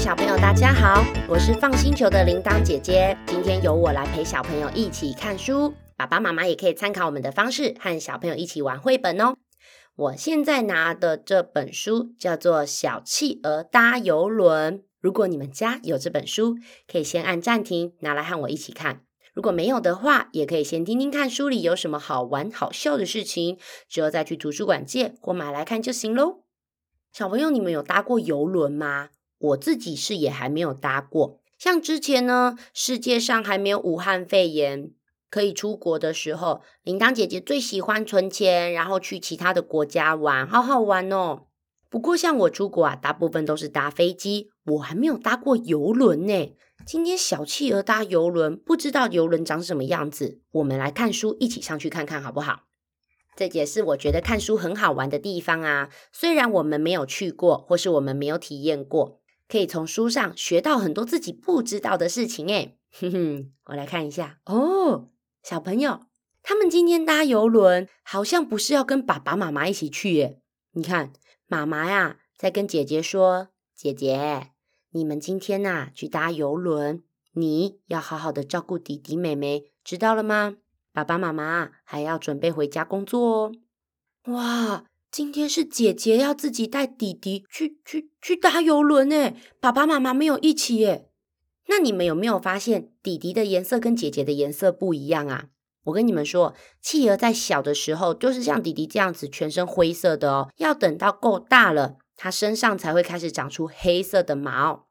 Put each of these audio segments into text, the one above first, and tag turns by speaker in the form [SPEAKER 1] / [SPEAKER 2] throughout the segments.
[SPEAKER 1] 小朋友，大家好，我是放星球的铃铛姐姐。今天由我来陪小朋友一起看书，爸爸妈妈也可以参考我们的方式，和小朋友一起玩绘本哦。我现在拿的这本书叫做《小企鹅搭邮轮》。如果你们家有这本书，可以先按暂停，拿来和我一起看。如果没有的话，也可以先听听看书里有什么好玩好笑的事情，之后再去图书馆借或买来看就行喽。小朋友，你们有搭过邮轮吗？我自己是也还没有搭过。像之前呢，世界上还没有武汉肺炎，可以出国的时候，铃铛姐姐最喜欢存钱，然后去其他的国家玩，好好玩哦。不过像我出国啊，大部分都是搭飞机，我还没有搭过邮轮呢。今天小企鹅搭邮轮，不知道邮轮长什么样子，我们来看书，一起上去看看好不好？这也是我觉得看书很好玩的地方啊。虽然我们没有去过，或是我们没有体验过。可以从书上学到很多自己不知道的事情诶，哼哼，我来看一下哦，小朋友，他们今天搭邮轮，好像不是要跟爸爸妈妈一起去耶。你看，妈妈呀，在跟姐姐说：“姐姐，你们今天呐去搭邮轮，你要好好的照顾弟弟妹妹，知道了吗？爸爸妈妈还要准备回家工作哦。”哇！今天是姐姐要自己带弟弟去去去搭游轮诶，爸爸妈妈没有一起耶。那你们有没有发现弟弟的颜色跟姐姐的颜色不一样啊？我跟你们说，企鹅在小的时候就是像弟弟这样子，全身灰色的哦。要等到够大了，它身上才会开始长出黑色的毛。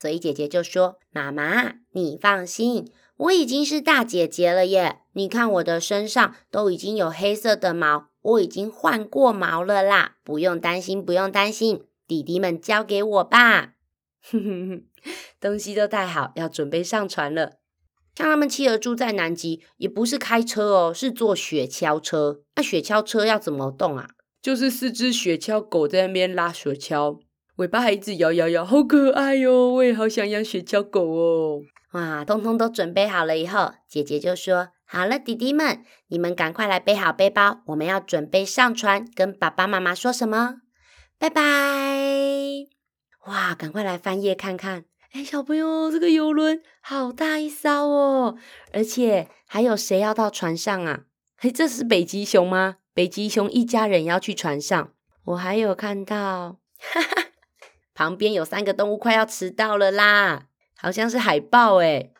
[SPEAKER 1] 所以姐姐就说：“妈妈，你放心，我已经是大姐姐了耶。你看我的身上都已经有黑色的毛。”我已经换过毛了啦，不用担心，不用担心，弟弟们交给我吧。哼哼哼，东西都带好，要准备上船了。像他们企鹅住在南极，也不是开车哦，是坐雪橇车。那雪橇车要怎么动啊？就是四只雪橇狗在那边拉雪橇，尾巴还一直摇摇摇，好可爱哟！我也好想养雪橇狗哦。哇，通通都准备好了以后，姐姐就说。好了，弟弟们，你们赶快来背好背包，我们要准备上船，跟爸爸妈妈说什么？拜拜！哇，赶快来翻页看看。哎，小朋友，这个邮轮好大一艘哦，而且还有谁要到船上啊？嘿，这是北极熊吗？北极熊一家人要去船上。我还有看到，哈哈，旁边有三个动物快要迟到了啦，好像是海豹诶。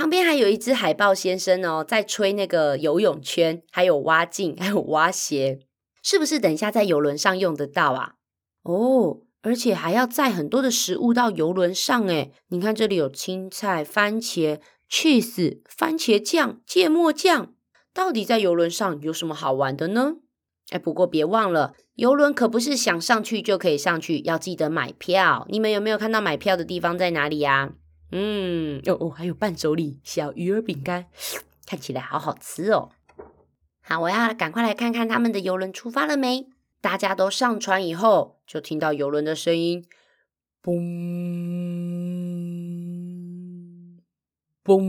[SPEAKER 1] 旁边还有一只海豹先生哦，在吹那个游泳圈，还有蛙镜，还有蛙鞋，是不是等一下在游轮上用得到啊？哦，而且还要载很多的食物到游轮上诶，你看这里有青菜、番茄、cheese、番茄酱、芥末酱，到底在游轮上有什么好玩的呢？哎，不过别忘了，游轮可不是想上去就可以上去，要记得买票。你们有没有看到买票的地方在哪里呀？嗯，哦哦，还有伴手礼小鱼儿饼干，看起来好好吃哦。好，我要赶快来看看他们的游轮出发了没？大家都上船以后，就听到游轮的声音，嘣嘣，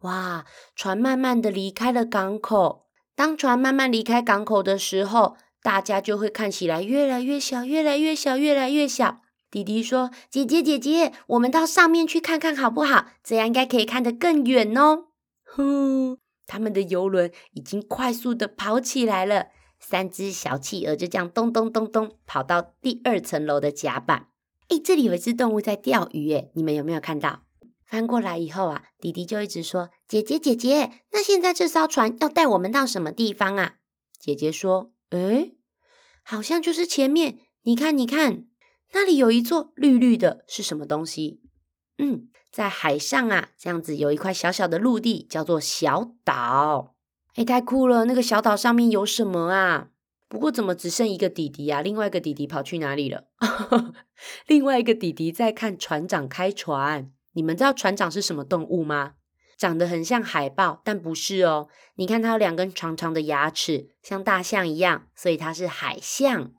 [SPEAKER 1] 哇！船慢慢的离开了港口。当船慢慢离开港口的时候，大家就会看起来越来越小，越来越小，越来越小。弟弟说：“姐姐，姐姐，我们到上面去看看好不好？这样应该可以看得更远哦。”呼，他们的游轮已经快速的跑起来了。三只小企鹅就这样咚咚咚咚跑到第二层楼的甲板。诶，这里有一只动物在钓鱼，诶，你们有没有看到？翻过来以后啊，弟弟就一直说：“姐姐，姐姐，那现在这艘船要带我们到什么地方啊？”姐姐说：“诶，好像就是前面，你看，你看。”那里有一座绿绿的，是什么东西？嗯，在海上啊，这样子有一块小小的陆地，叫做小岛。哎，太酷了！那个小岛上面有什么啊？不过怎么只剩一个弟弟啊？另外一个弟弟跑去哪里了？另外一个弟弟在看船长开船。你们知道船长是什么动物吗？长得很像海豹，但不是哦。你看它有两根长长的牙齿，像大象一样，所以它是海象。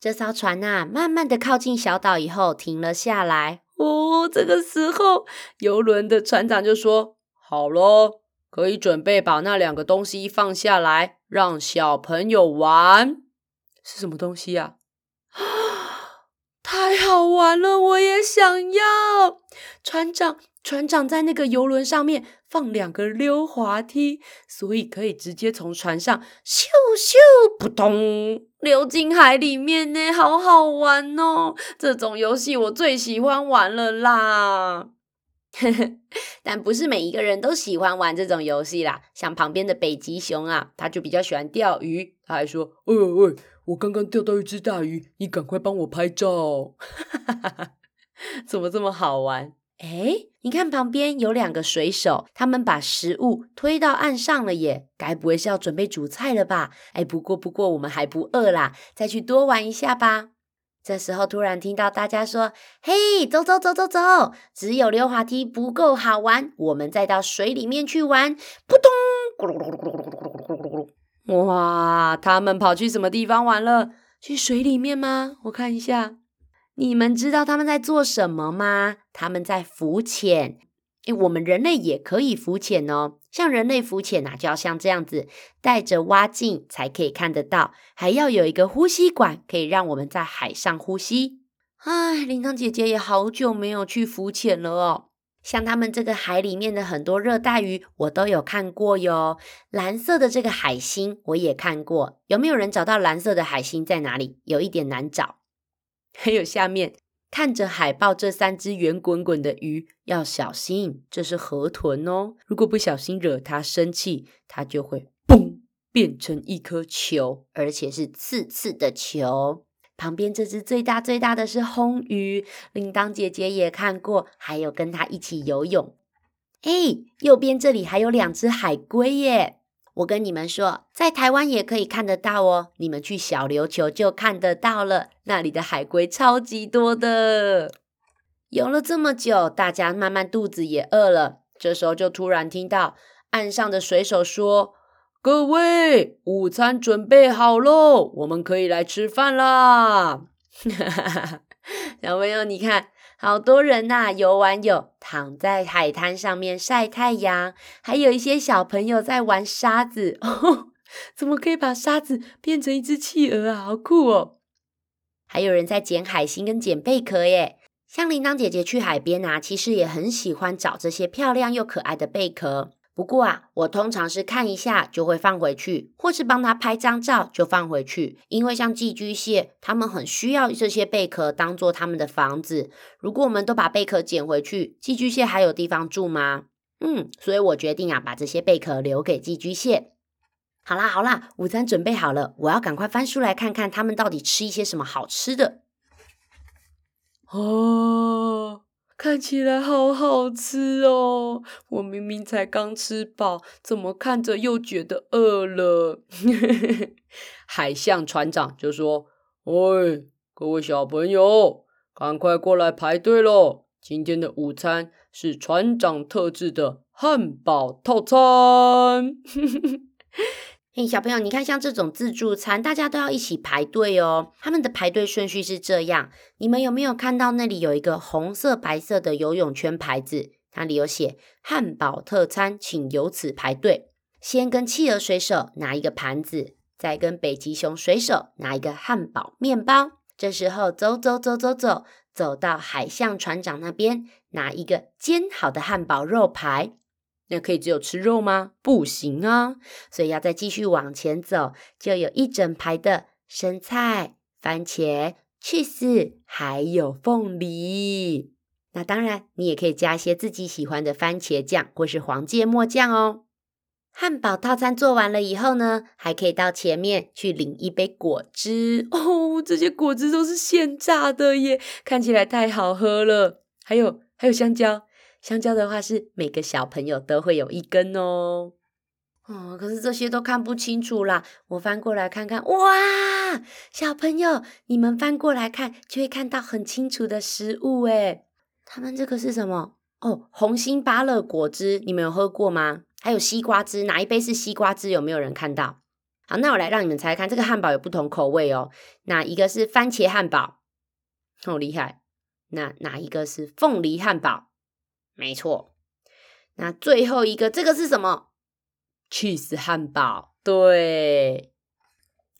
[SPEAKER 1] 这艘船呐、啊，慢慢的靠近小岛以后停了下来。哦，这个时候，游轮的船长就说：“好咯，可以准备把那两个东西放下来，让小朋友玩。”是什么东西呀、啊？太好玩了，我也想要。船长，船长在那个游轮上面放两个溜滑梯，所以可以直接从船上咻咻扑通溜进海里面呢，好好玩哦！这种游戏我最喜欢玩了啦。但不是每一个人都喜欢玩这种游戏啦。像旁边的北极熊啊，他就比较喜欢钓鱼。他还说：“喂喂喂，我刚刚钓到一只大鱼，你赶快帮我拍照。”怎么这么好玩？哎，你看旁边有两个水手，他们把食物推到岸上了耶，该不会是要准备煮菜了吧？哎，不过不过我们还不饿啦，再去多玩一下吧。这时候突然听到大家说：“嘿，走走走走走，只有溜滑梯不够好玩，我们再到水里面去玩。”扑通，哇，他们跑去什么地方玩了？去水里面吗？我看一下。你们知道他们在做什么吗？他们在浮潜。诶，我们人类也可以浮潜哦。像人类浮潜啊，就要像这样子，带着蛙镜才可以看得到，还要有一个呼吸管，可以让我们在海上呼吸。唉，铃铛姐姐也好久没有去浮潜了哦。像他们这个海里面的很多热带鱼，我都有看过哟。蓝色的这个海星我也看过，有没有人找到蓝色的海星在哪里？有一点难找。还有下面。看着海豹，这三只圆滚滚的鱼要小心，这是河豚哦。如果不小心惹它生气，它就会嘣变成一颗球，而且是刺刺的球。旁边这只最大最大的是红鱼，铃铛姐姐也看过，还有跟它一起游泳。哎，右边这里还有两只海龟耶。我跟你们说，在台湾也可以看得到哦。你们去小琉球就看得到了，那里的海龟超级多的。游了这么久，大家慢慢肚子也饿了。这时候就突然听到岸上的水手说：“各位，午餐准备好喽，我们可以来吃饭啦！” 小朋友，你看。好多人呐、啊，游完泳躺在海滩上面晒太阳，还有一些小朋友在玩沙子。哦，怎么可以把沙子变成一只企鹅啊？好酷哦！还有人在捡海星跟捡贝壳耶。像铃铛姐姐去海边啊，其实也很喜欢找这些漂亮又可爱的贝壳。不过啊，我通常是看一下就会放回去，或是帮他拍张照就放回去。因为像寄居蟹，他们很需要这些贝壳当做他们的房子。如果我们都把贝壳捡回去，寄居蟹还有地方住吗？嗯，所以我决定啊，把这些贝壳留给寄居蟹。好啦好啦，午餐准备好了，我要赶快翻书来看看他们到底吃一些什么好吃的。哦。看起来好好吃哦！我明明才刚吃饱，怎么看着又觉得饿了？海象船长就说：“喂，各位小朋友，赶快过来排队喽！今天的午餐是船长特制的汉堡套餐。”嘿，小朋友，你看，像这种自助餐，大家都要一起排队哦。他们的排队顺序是这样，你们有没有看到那里有一个红色、白色的游泳圈牌子？那里有写“汉堡特餐，请由此排队”。先跟企鹅水手拿一个盘子，再跟北极熊水手拿一个汉堡面包。这时候走走走走走，走到海象船长那边，拿一个煎好的汉堡肉排。那可以只有吃肉吗？不行啊，所以要再继续往前走，就有一整排的生菜、番茄、cheese，还有凤梨。那当然，你也可以加一些自己喜欢的番茄酱或是黄芥末酱哦。汉堡套餐做完了以后呢，还可以到前面去领一杯果汁哦。这些果汁都是现榨的耶，看起来太好喝了。还有还有香蕉。香蕉的话是每个小朋友都会有一根哦。哦，可是这些都看不清楚啦。我翻过来看看，哇，小朋友，你们翻过来看就会看到很清楚的食物诶。他们这个是什么？哦，红心芭乐果汁，你们有喝过吗？还有西瓜汁，哪一杯是西瓜汁？有没有人看到？好，那我来让你们猜看，这个汉堡有不同口味哦。哪一个是番茄汉堡？好厉害。那哪一个是凤梨汉堡？没错，那最后一个这个是什么？起司汉堡。对，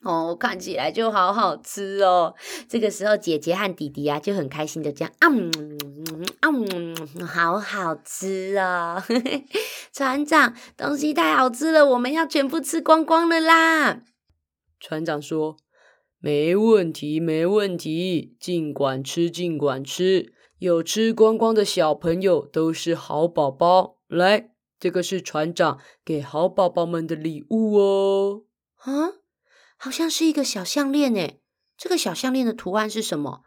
[SPEAKER 1] 哦，看起来就好好吃哦。这个时候，姐姐和弟弟啊就很开心的这样，嗯嗯嗯，好好吃哦。船长，东西太好吃了，我们要全部吃光光了啦。
[SPEAKER 2] 船长说：“没问题，没问题，尽管吃，尽管吃。有吃光光的小朋友都是好宝宝。来，这个是船长给好宝宝们的礼物哦。”
[SPEAKER 1] 啊？好像是一个小项链诶，这个小项链的图案是什么？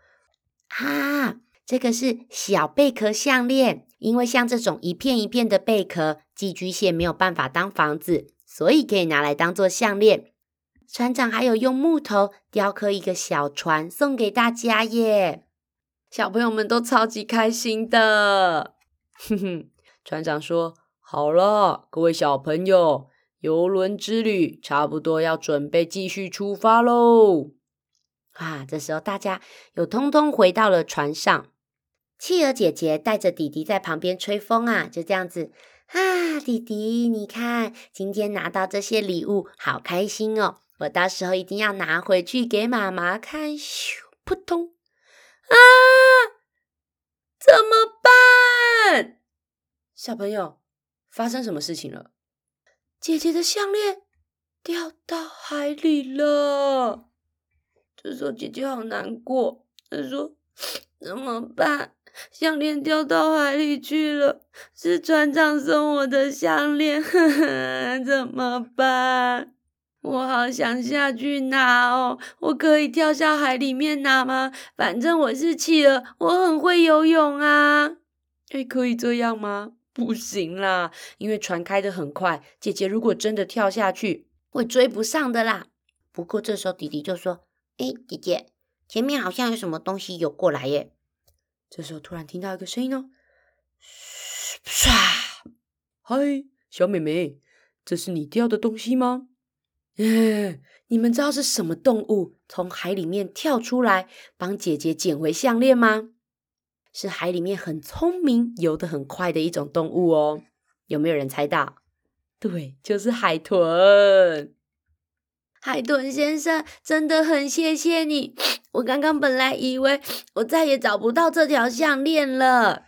[SPEAKER 1] 啊，这个是小贝壳项链。因为像这种一片一片的贝壳，寄居蟹没有办法当房子，所以可以拿来当做项链。船长还有用木头雕刻一个小船送给大家耶，小朋友们都超级开心的。
[SPEAKER 2] 哼哼，船长说：“好了，各位小朋友。”游轮之旅差不多要准备继续出发喽！
[SPEAKER 1] 啊，这时候大家又通通回到了船上。企鹅姐姐带着弟弟在旁边吹风啊，就这样子啊，弟弟，你看今天拿到这些礼物，好开心哦！我到时候一定要拿回去给妈妈看。咻，扑通！啊，怎么办？
[SPEAKER 2] 小朋友，发生什么事情了？
[SPEAKER 1] 姐姐的项链掉到海里了，
[SPEAKER 3] 这时候姐姐好难过。她说：“怎么办？项链掉到海里去了，是船长送我的项链，怎么办？我好想下去拿哦，我可以跳下海里面拿吗？反正我是企鹅，我很会游泳啊。
[SPEAKER 2] 哎，可以这样吗？”不行啦，因为船开得很快，姐姐如果真的跳下去，
[SPEAKER 1] 会追不上的啦。不过这时候弟弟就说：“哎，姐姐，前面好像有什么东西游过来耶。”
[SPEAKER 2] 这时候突然听到一个声音哦，唰！嗨，小妹妹，这是你掉的东西吗？
[SPEAKER 1] 哎，你们知道是什么动物从海里面跳出来帮姐姐捡回项链吗？是海里面很聪明、游得很快的一种动物哦。有没有人猜到？
[SPEAKER 2] 对，就是海豚。
[SPEAKER 3] 海豚先生，真的很谢谢你。我刚刚本来以为我再也找不到这条项链了。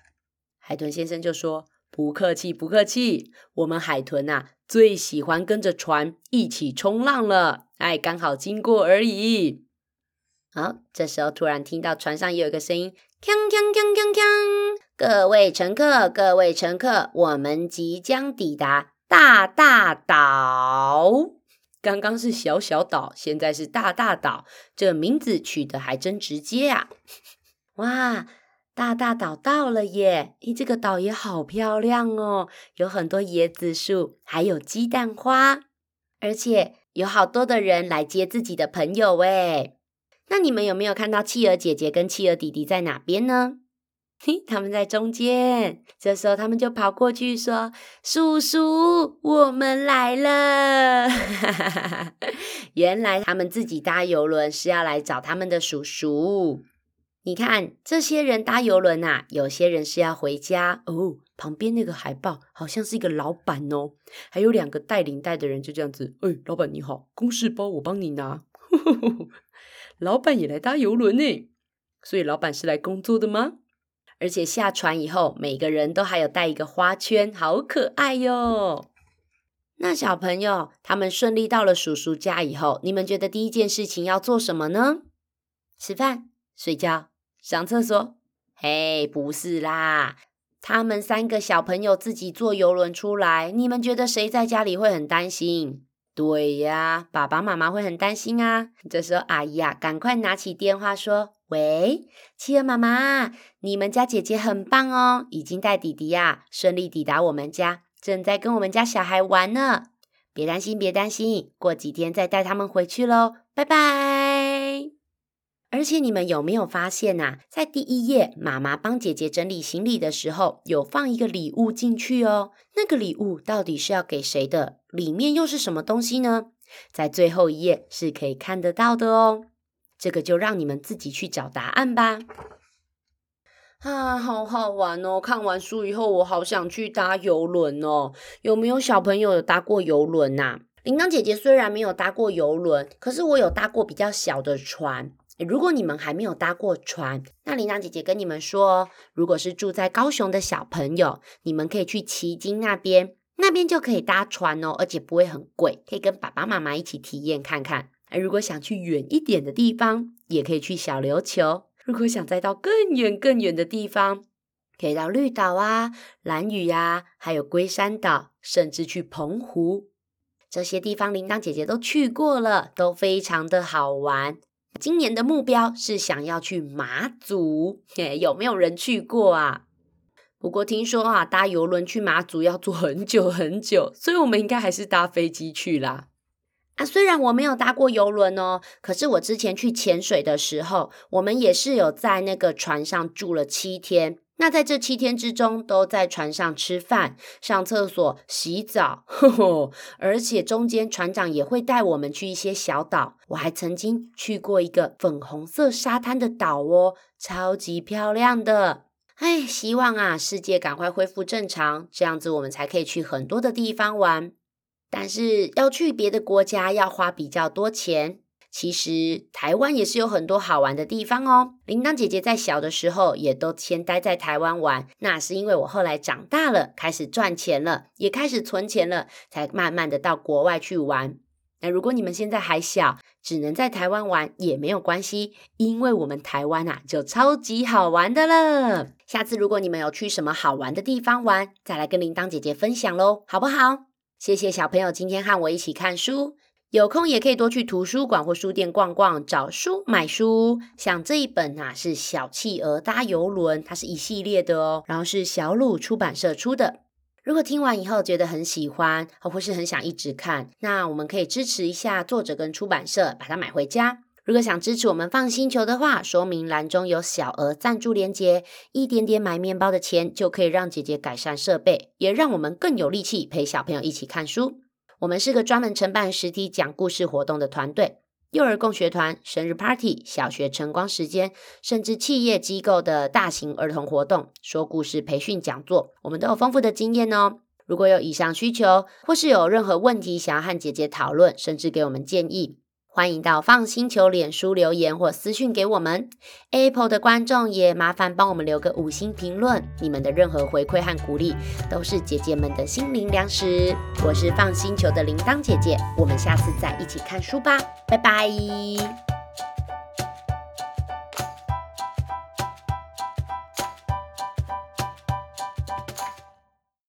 [SPEAKER 2] 海豚先生就说：“不客气，不客气。我们海豚呐，最喜欢跟着船一起冲浪了。哎，刚好经过而已。”
[SPEAKER 1] 好，这时候突然听到船上也有一个声音。锵锵锵锵锵！各位乘客，各位乘客，我们即将抵达大大岛。
[SPEAKER 2] 刚刚是小小岛，现在是大大岛，这名字取得还真直接啊！
[SPEAKER 1] 哇，大大岛到了耶！咦，这个岛也好漂亮哦，有很多椰子树，还有鸡蛋花，而且有好多的人来接自己的朋友诶。那你们有没有看到企鹅姐姐跟企鹅弟弟在哪边呢？嘿，他们在中间。这时候他们就跑过去说：“叔叔，我们来了！” 原来他们自己搭邮轮是要来找他们的叔叔。你看，这些人搭邮轮啊，有些人是要回家哦。旁边那个海报好像是一个老板哦，还有两个带领带的人，就这样子。哎，老板你好，公事包我帮你拿。老板也来搭邮轮呢，所以老板是来工作的吗？而且下船以后，每个人都还有带一个花圈，好可爱哟。那小朋友他们顺利到了叔叔家以后，你们觉得第一件事情要做什么呢？吃饭、睡觉、上厕所？嘿，不是啦，他们三个小朋友自己坐游轮出来，你们觉得谁在家里会很担心？对呀，爸爸妈妈会很担心啊。这时候，阿姨啊，赶快拿起电话说：“喂，企鹅妈妈，你们家姐姐很棒哦，已经带弟弟呀顺利抵达我们家，正在跟我们家小孩玩呢。别担心，别担心，过几天再带他们回去喽。拜拜。”而且你们有没有发现呐？在第一页，妈妈帮姐姐整理行李的时候，有放一个礼物进去哦。那个礼物到底是要给谁的？里面又是什么东西呢？在最后一页是可以看得到的哦。这个就让你们自己去找答案吧。啊，好好玩哦！看完书以后，我好想去搭游轮哦。有没有小朋友有搭过游轮呐？铃铛姐姐虽然没有搭过游轮，可是我有搭过比较小的船。如果你们还没有搭过船，那铃铛姐姐跟你们说，如果是住在高雄的小朋友，你们可以去旗津那边，那边就可以搭船哦，而且不会很贵，可以跟爸爸妈妈一起体验看看。而如果想去远一点的地方，也可以去小琉球。如果想再到更远更远的地方，可以到绿岛啊、兰屿呀，还有龟山岛，甚至去澎湖。这些地方铃铛姐姐都去过了，都非常的好玩。今年的目标是想要去马祖，嘿，有没有人去过啊？不过听说啊，搭游轮去马祖要坐很久很久，所以我们应该还是搭飞机去啦。啊，虽然我没有搭过游轮哦，可是我之前去潜水的时候，我们也是有在那个船上住了七天。那在这七天之中，都在船上吃饭、上厕所、洗澡，呵呵，而且中间船长也会带我们去一些小岛。我还曾经去过一个粉红色沙滩的岛哦，超级漂亮的。哎，希望啊，世界赶快恢复正常，这样子我们才可以去很多的地方玩。但是要去别的国家要花比较多钱。其实台湾也是有很多好玩的地方哦。铃铛姐姐在小的时候也都先待在台湾玩，那是因为我后来长大了，开始赚钱了，也开始存钱了，才慢慢的到国外去玩。那如果你们现在还小，只能在台湾玩也没有关系，因为我们台湾啊就超级好玩的了。下次如果你们有去什么好玩的地方玩，再来跟铃铛姐姐分享喽，好不好？谢谢小朋友今天和我一起看书。有空也可以多去图书馆或书店逛逛，找书买书。像这一本啊，是小企鹅搭邮轮，它是一系列的哦。然后是小鲁出版社出的。如果听完以后觉得很喜欢，或是很想一直看，那我们可以支持一下作者跟出版社，把它买回家。如果想支持我们放星球的话，说明栏中有小额赞助连接，一点点买面包的钱就可以让姐姐改善设备，也让我们更有力气陪小朋友一起看书。我们是个专门承办实体讲故事活动的团队，幼儿共学团、生日 party、小学晨光时间，甚至企业机构的大型儿童活动、说故事培训讲座，我们都有丰富的经验哦。如果有以上需求，或是有任何问题想要和姐姐讨论，甚至给我们建议。欢迎到 FUN 星球脸书留言或私讯给我们。Apple 的观众也麻烦帮我们留个五星评论，你们的任何回馈和鼓励都是姐姐们的心灵粮食。我是 FUN 星球的铃铛姐姐，我们下次再一起看书吧，拜拜。